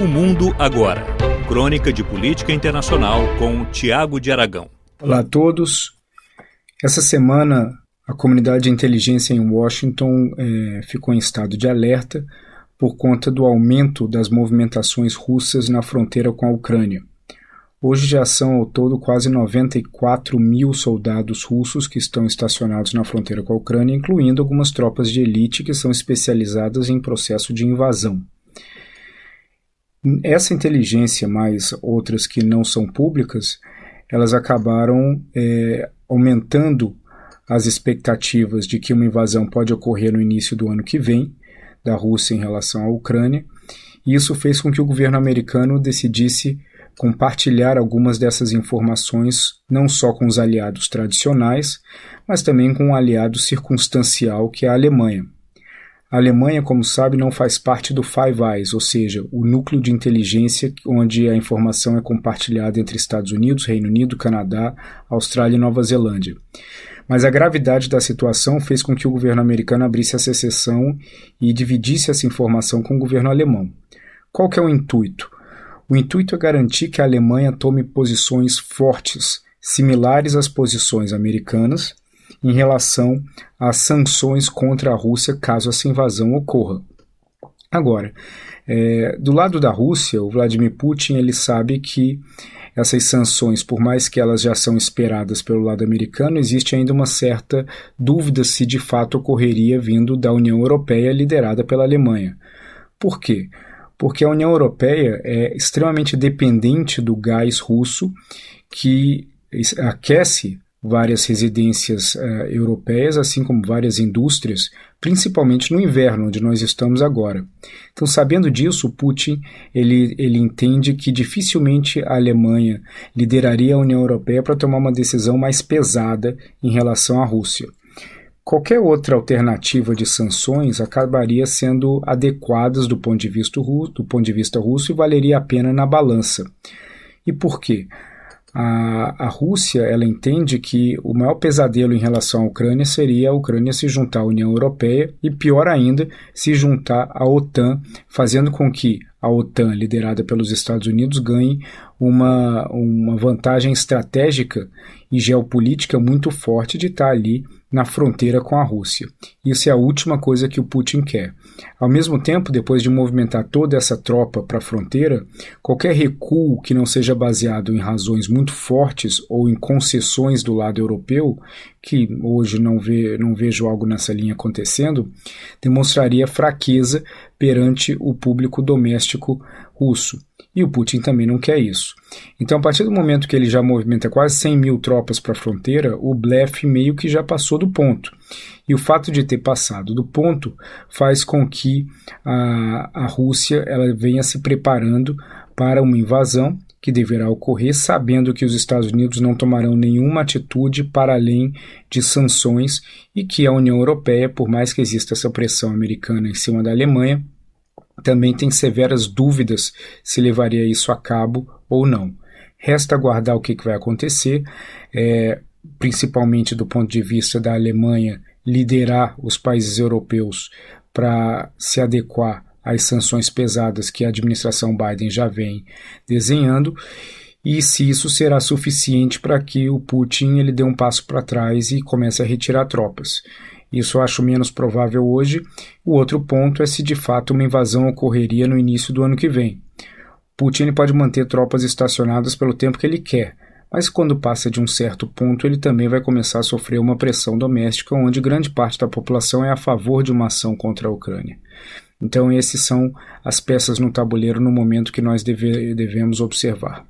O Mundo Agora. Crônica de Política Internacional com Tiago de Aragão. Olá a todos. Essa semana, a comunidade de inteligência em Washington é, ficou em estado de alerta por conta do aumento das movimentações russas na fronteira com a Ucrânia. Hoje já são ao todo quase 94 mil soldados russos que estão estacionados na fronteira com a Ucrânia, incluindo algumas tropas de elite que são especializadas em processo de invasão. Essa inteligência, mais outras que não são públicas, elas acabaram é, aumentando as expectativas de que uma invasão pode ocorrer no início do ano que vem da Rússia em relação à Ucrânia. E isso fez com que o governo americano decidisse compartilhar algumas dessas informações não só com os aliados tradicionais, mas também com um aliado circunstancial que é a Alemanha. A Alemanha, como sabe, não faz parte do Five Eyes, ou seja, o núcleo de inteligência onde a informação é compartilhada entre Estados Unidos, Reino Unido, Canadá, Austrália e Nova Zelândia. Mas a gravidade da situação fez com que o governo americano abrisse essa exceção e dividisse essa informação com o governo alemão. Qual que é o intuito? O intuito é garantir que a Alemanha tome posições fortes, similares às posições americanas, em relação às sanções contra a Rússia caso essa invasão ocorra. Agora, é, do lado da Rússia, o Vladimir Putin ele sabe que essas sanções, por mais que elas já são esperadas pelo lado americano, existe ainda uma certa dúvida se de fato ocorreria vindo da União Europeia liderada pela Alemanha. Por quê? Porque a União Europeia é extremamente dependente do gás russo que aquece várias residências uh, europeias, assim como várias indústrias, principalmente no inverno, onde nós estamos agora. Então, sabendo disso, Putin ele, ele entende que dificilmente a Alemanha lideraria a União Europeia para tomar uma decisão mais pesada em relação à Rússia. Qualquer outra alternativa de sanções acabaria sendo adequadas do ponto de vista russo, do ponto de vista russo e valeria a pena na balança. E por quê? A, a Rússia ela entende que o maior pesadelo em relação à Ucrânia seria a Ucrânia se juntar à União Europeia e, pior ainda, se juntar à OTAN, fazendo com que a OTAN, liderada pelos Estados Unidos, ganhe uma, uma vantagem estratégica e geopolítica muito forte de estar ali na fronteira com a Rússia. Isso é a última coisa que o Putin quer. Ao mesmo tempo, depois de movimentar toda essa tropa para a fronteira, qualquer recuo que não seja baseado em razões muito fortes ou em concessões do lado europeu, que hoje não, vê, não vejo algo nessa linha acontecendo, demonstraria fraqueza perante o público doméstico russo. E o Putin também não quer isso. Então, a partir do momento que ele já movimenta quase 100 mil tropas para a fronteira, o blefe meio que já passou do ponto. E o fato de ter passado do ponto faz com que a, a Rússia ela venha se preparando para uma invasão que deverá ocorrer, sabendo que os Estados Unidos não tomarão nenhuma atitude para além de sanções e que a União Europeia, por mais que exista essa pressão americana em cima da Alemanha, também tem severas dúvidas se levaria isso a cabo ou não. Resta aguardar o que, que vai acontecer, é, principalmente do ponto de vista da Alemanha liderar os países europeus para se adequar às sanções pesadas que a administração Biden já vem desenhando e se isso será suficiente para que o Putin ele dê um passo para trás e comece a retirar tropas. Isso eu acho menos provável hoje. O outro ponto é se de fato uma invasão ocorreria no início do ano que vem. Putin pode manter tropas estacionadas pelo tempo que ele quer, mas quando passa de um certo ponto, ele também vai começar a sofrer uma pressão doméstica, onde grande parte da população é a favor de uma ação contra a Ucrânia. Então, esses são as peças no tabuleiro no momento que nós deve, devemos observar.